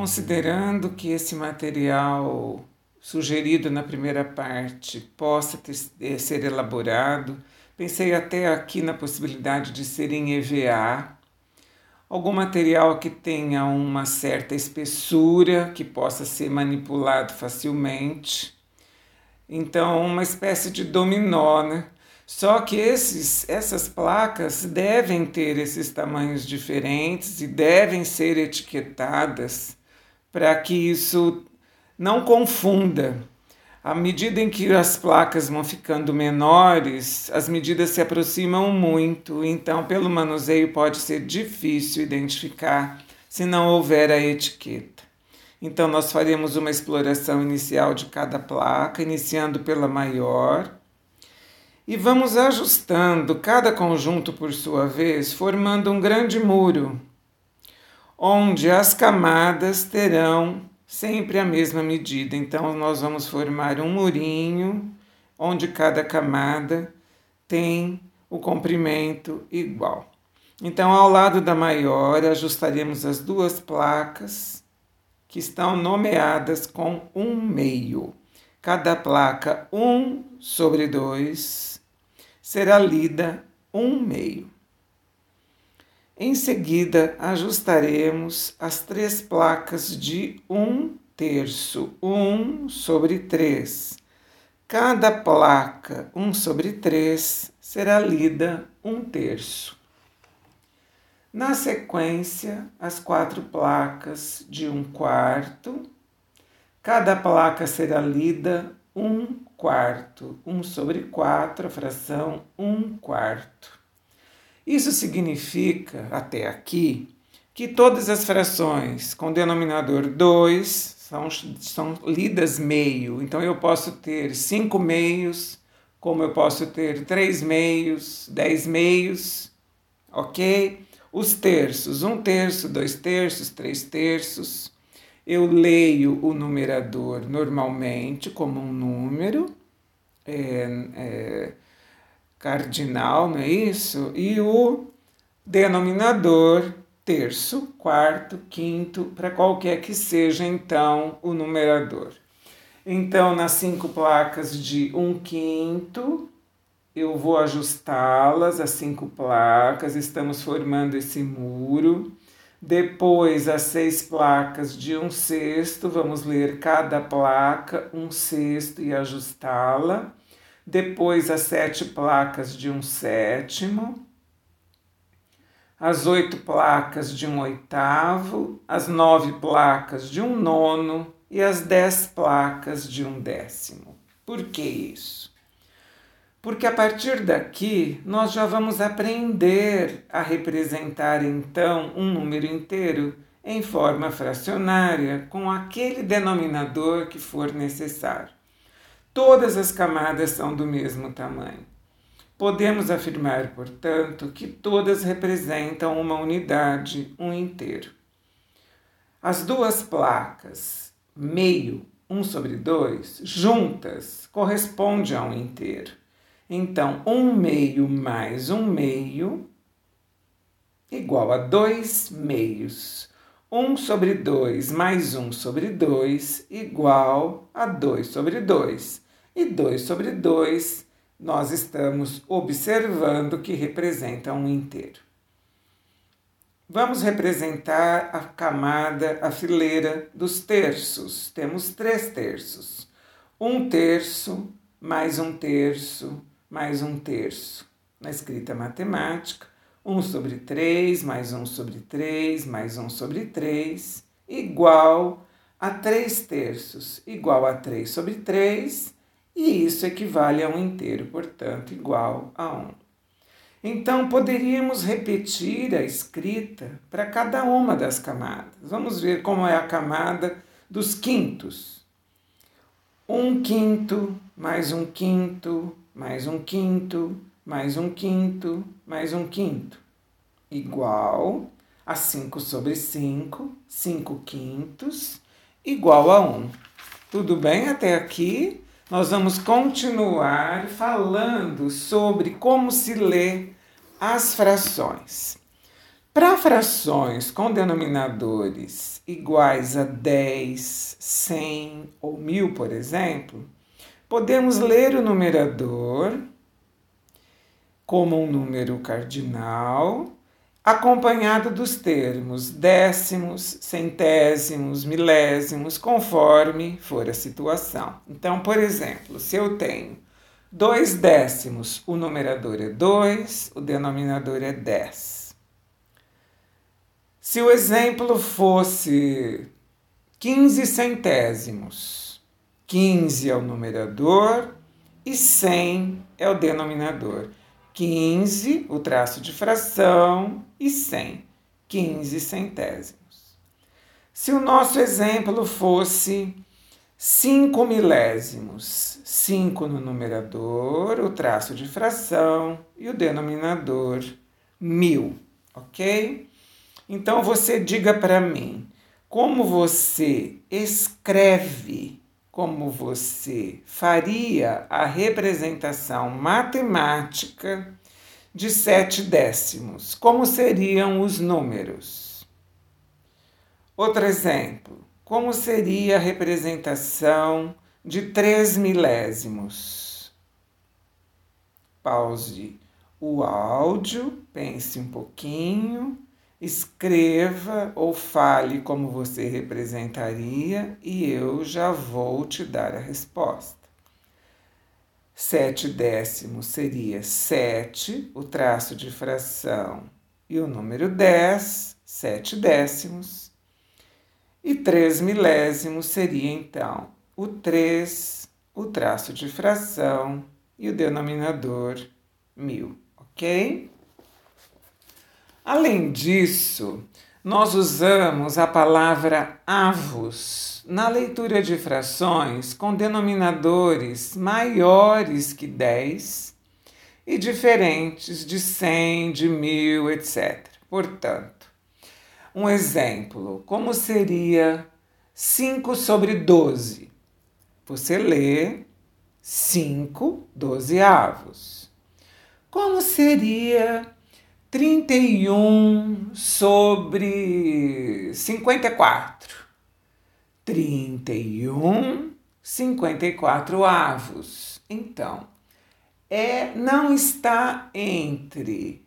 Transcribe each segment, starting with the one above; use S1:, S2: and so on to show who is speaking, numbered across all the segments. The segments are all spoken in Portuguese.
S1: Considerando que esse material sugerido na primeira parte possa ter, eh, ser elaborado, pensei até aqui na possibilidade de ser em EVA, algum material que tenha uma certa espessura, que possa ser manipulado facilmente. Então, uma espécie de dominó, né? Só que esses, essas placas devem ter esses tamanhos diferentes e devem ser etiquetadas para que isso não confunda. À medida em que as placas vão ficando menores, as medidas se aproximam muito, então, pelo manuseio, pode ser difícil identificar se não houver a etiqueta. Então, nós faremos uma exploração inicial de cada placa, iniciando pela maior e vamos ajustando cada conjunto por sua vez, formando um grande muro, onde as camadas terão sempre a mesma medida. Então, nós vamos formar um murinho, onde cada camada tem o comprimento igual. Então, ao lado da maior, ajustaremos as duas placas que estão nomeadas com um meio. Cada placa, um sobre dois será lida um meio. Em seguida, ajustaremos as três placas de um terço, um sobre três. Cada placa, um sobre três, será lida um terço. Na sequência, as quatro placas de um quarto. Cada placa será lida um quarto, 1 sobre 4, a fração 1 quarto. Isso significa, até aqui, que todas as frações com denominador 2 são, são lidas meio. Então eu posso ter 5 meios, como eu posso ter 3 meios, 10 meios, ok? Os terços, 1 um terço, 2 terços, 3 terços eu leio o numerador normalmente como um número é, é, cardinal, não é isso? E o denominador terço, quarto, quinto, para qualquer que seja então o numerador. Então, nas cinco placas de um quinto, eu vou ajustá-las, as cinco placas, estamos formando esse muro. Depois, as seis placas de um sexto, vamos ler cada placa, um sexto e ajustá-la. Depois, as sete placas de um sétimo. As oito placas de um oitavo, as nove placas de um nono e as dez placas de um décimo. Por que isso? porque a partir daqui nós já vamos aprender a representar então um número inteiro em forma fracionária com aquele denominador que for necessário. Todas as camadas são do mesmo tamanho. Podemos afirmar, portanto, que todas representam uma unidade, um inteiro. As duas placas, meio, 1 sobre 2, juntas, correspondem a um inteiro. Então, um meio mais um meio igual a dois meios. 1 sobre 2 mais 1 sobre 2 igual a 2 sobre 2. E 2 sobre 2 nós estamos observando que representa um inteiro. Vamos representar a camada, a fileira dos terços. Temos três terços. Um terço mais um terço mais um terço. Na escrita matemática, 1 sobre 3 mais 1 sobre 3 mais 1 sobre 3 igual a 3 terços, igual a 3 sobre 3, e isso equivale a um inteiro, portanto, igual a 1. Então, poderíamos repetir a escrita para cada uma das camadas. Vamos ver como é a camada dos quintos. Um quinto mais um quinto mais um quinto, mais um quinto, mais um quinto, igual a 5 sobre 5, 5 quintos, igual a 1. Tudo bem até aqui? Nós vamos continuar falando sobre como se lê as frações. Para frações com denominadores iguais a 10, 100 ou 1000, por exemplo, podemos ler o numerador como um número cardinal, acompanhado dos termos décimos, centésimos, milésimos, conforme for a situação. Então, por exemplo, se eu tenho dois décimos, o numerador é 2, o denominador é 10. Se o exemplo fosse 15 centésimos, 15 é o numerador e 100 é o denominador. 15, o traço de fração, e 100, 15 centésimos. Se o nosso exemplo fosse 5 milésimos, 5 no numerador, o traço de fração e o denominador mil, ok? Então você diga para mim como você escreve como você faria a representação matemática de sete décimos. Como seriam os números? Outro exemplo. Como seria a representação de três milésimos? Pause o áudio, pense um pouquinho Escreva ou fale como você representaria e eu já vou te dar a resposta. Sete décimos seria sete, o traço de fração, e o número dez, sete décimos. E três milésimos seria então o três, o traço de fração e o denominador mil, ok? Além disso, nós usamos a palavra avos na leitura de frações com denominadores maiores que 10 e diferentes de 100, de 1000, etc. Portanto, um exemplo, como seria 5 sobre 12? Você lê 5 dozeavos. Como seria 31 sobre 54. 31, 54 avos. Então, é não está entre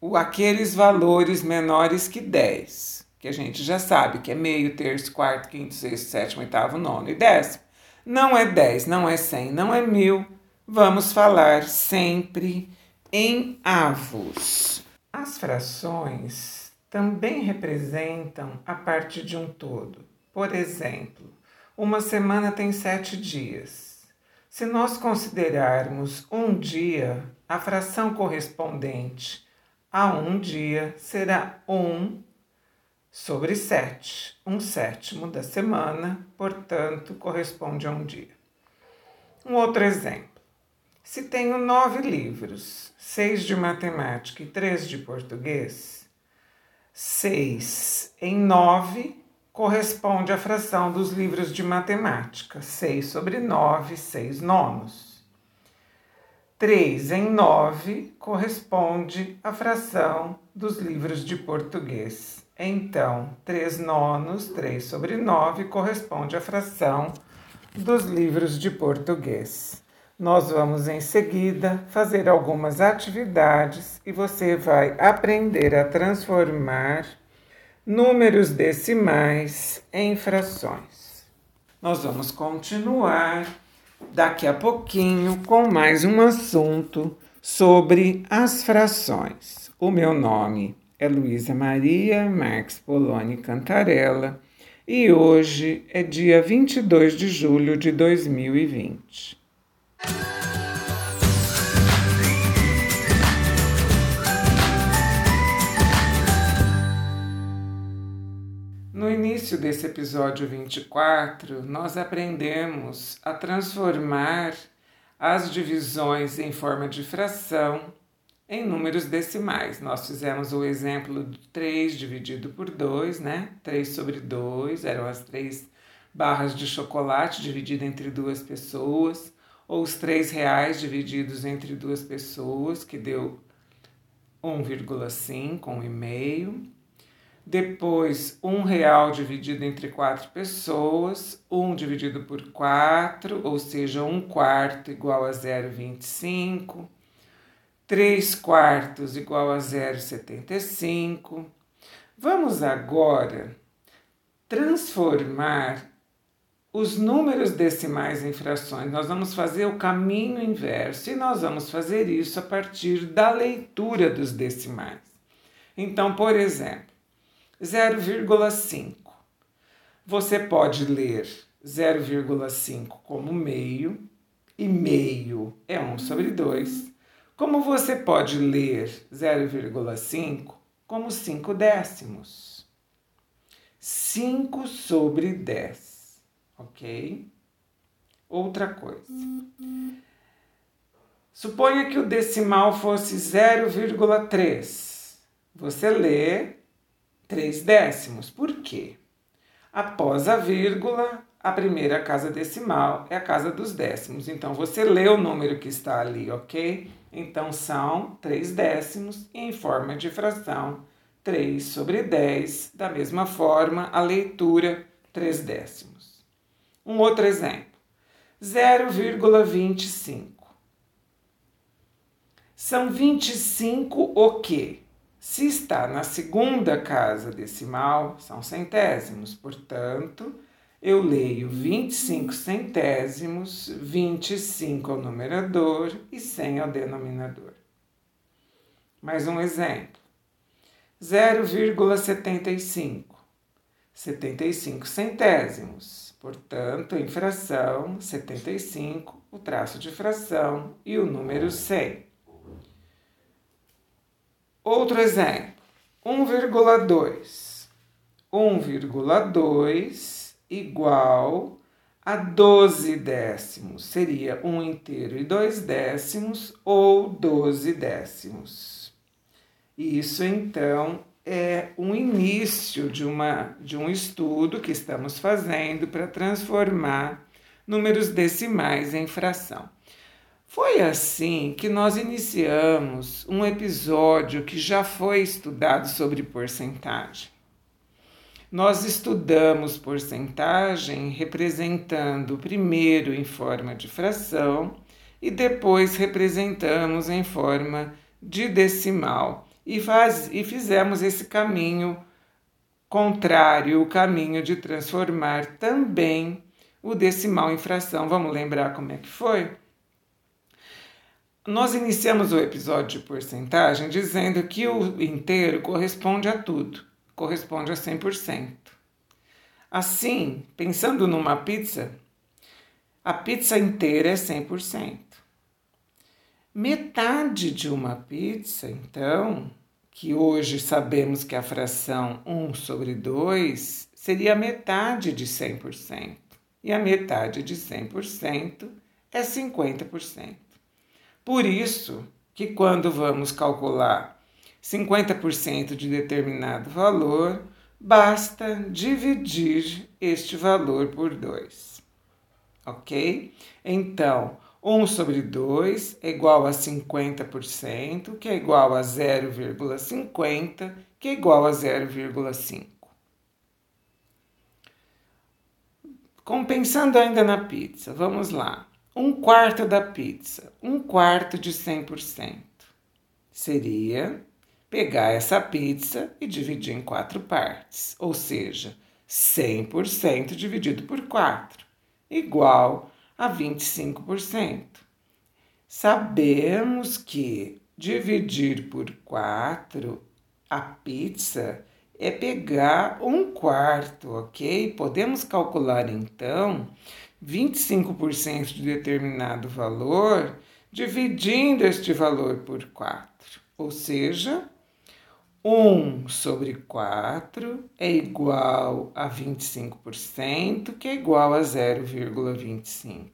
S1: o, aqueles valores menores que 10, que a gente já sabe que é meio, terço, quarto, quinto, sexto, sétimo, oitavo, nono e décimo. Não é 10, não é 100, não é mil. Vamos falar sempre em avos. As frações também representam a parte de um todo. Por exemplo, uma semana tem sete dias. Se nós considerarmos um dia, a fração correspondente a um dia será um sobre sete. Um sétimo da semana, portanto, corresponde a um dia. Um outro exemplo. Se tenho nove livros, seis de matemática e três de português, seis em nove corresponde à fração dos livros de matemática, seis sobre nove, seis nonos. Três em nove corresponde à fração dos livros de português. Então, três nonos, três sobre nove corresponde à fração dos livros de português. Nós vamos em seguida fazer algumas atividades e você vai aprender a transformar números decimais em frações. Nós vamos continuar daqui a pouquinho com mais um assunto sobre as frações. O meu nome é Luísa Maria Marques Poloni Cantarella e hoje é dia 22 de julho de 2020. No início desse episódio 24, nós aprendemos a transformar as divisões em forma de fração em números decimais. Nós fizemos o exemplo do 3 dividido por 2, né? 3 sobre 2 eram as três barras de chocolate divididas entre duas pessoas ou os três reais divididos entre duas pessoas, que deu 1,5, 1,5. Depois, um real dividido entre quatro pessoas, 1 dividido por 4, ou seja, 1 quarto igual a 0,25. 3 quartos igual a 0,75. Vamos agora transformar os números decimais em frações. Nós vamos fazer o caminho inverso e nós vamos fazer isso a partir da leitura dos decimais. Então, por exemplo, 0,5. Você pode ler 0,5 como meio, e meio é 1 sobre 2. Como você pode ler 0,5 como 5 décimos? 5 sobre 10, ok? Outra coisa. Suponha que o decimal fosse 0,3. Você lê 3 décimos. Por quê? Após a vírgula, a primeira casa decimal é a casa dos décimos. Então, você lê o número que está ali, ok? Então, são 3 décimos em forma de fração 3 sobre 10. Da mesma forma, a leitura 3 décimos. Um outro exemplo. 0,25. São 25 o quê? Se está na segunda casa decimal, são centésimos, portanto, eu leio 25 centésimos, 25 ao numerador e 100 ao denominador. Mais um exemplo: 0,75, 75 centésimos, portanto, em fração, 75, o traço de fração e o número 100. Outro exemplo, 1,2. 1,2 igual a 12 décimos. Seria 1 inteiro e 2 décimos ou 12 décimos. Isso então é um início de, uma, de um estudo que estamos fazendo para transformar números decimais em fração. Foi assim que nós iniciamos um episódio que já foi estudado sobre porcentagem. Nós estudamos porcentagem representando primeiro em forma de fração e depois representamos em forma de decimal e, faz, e fizemos esse caminho contrário, o caminho de transformar também o decimal em fração. Vamos lembrar como é que foi? Nós iniciamos o episódio de porcentagem dizendo que o inteiro corresponde a tudo, corresponde a 100%. Assim, pensando numa pizza, a pizza inteira é 100%. Metade de uma pizza, então, que hoje sabemos que a fração 1 sobre 2 seria a metade de 100%. E a metade de 100% é 50%. Por isso que quando vamos calcular 50% de determinado valor, basta dividir este valor por 2. Ok? Então, 1 sobre 2 é igual a 50%, que é igual a 0,50, que é igual a 0,5. Compensando ainda na pizza, vamos lá um quarto da pizza, um quarto de 100%. Seria pegar essa pizza e dividir em quatro partes, ou seja, 100% dividido por 4, igual a 25%. Sabemos que dividir por 4 a pizza é pegar um quarto, ok? Podemos calcular então 25% de determinado valor, dividindo este valor por 4, ou seja, 1 sobre 4 é igual a 25%, que é igual a 0,25.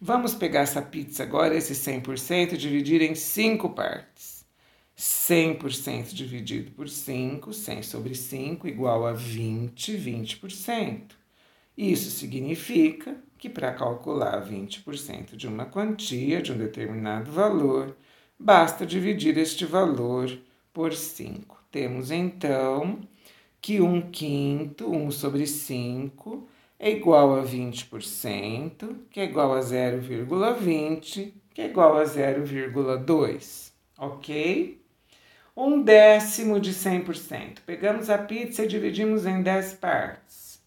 S1: Vamos pegar essa pizza agora, esse 100%, e dividir em 5 partes. 100% dividido por 5, 100 sobre 5, igual a 20, 20%. Isso significa que para calcular 20% de uma quantia de um determinado valor, basta dividir este valor por 5. Temos então que 1 quinto, 1 sobre 5, é igual a 20%, que é igual a 0,20, que é igual a 0,2, ok? Um décimo de 100%. Pegamos a pizza e dividimos em 10 partes.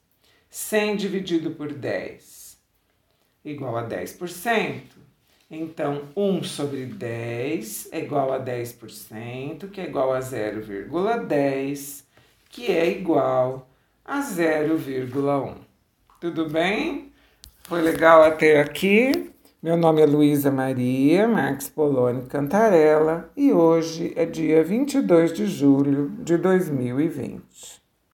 S1: 100 dividido por 10 igual a 10%. Então, 1 sobre 10 é igual a 10%, que é igual a 0,10, que é igual a 0,1. Tudo bem? Foi legal até aqui? Meu nome é Luísa Maria Marques Poloni Cantarella e hoje é dia 22 de julho de 2020.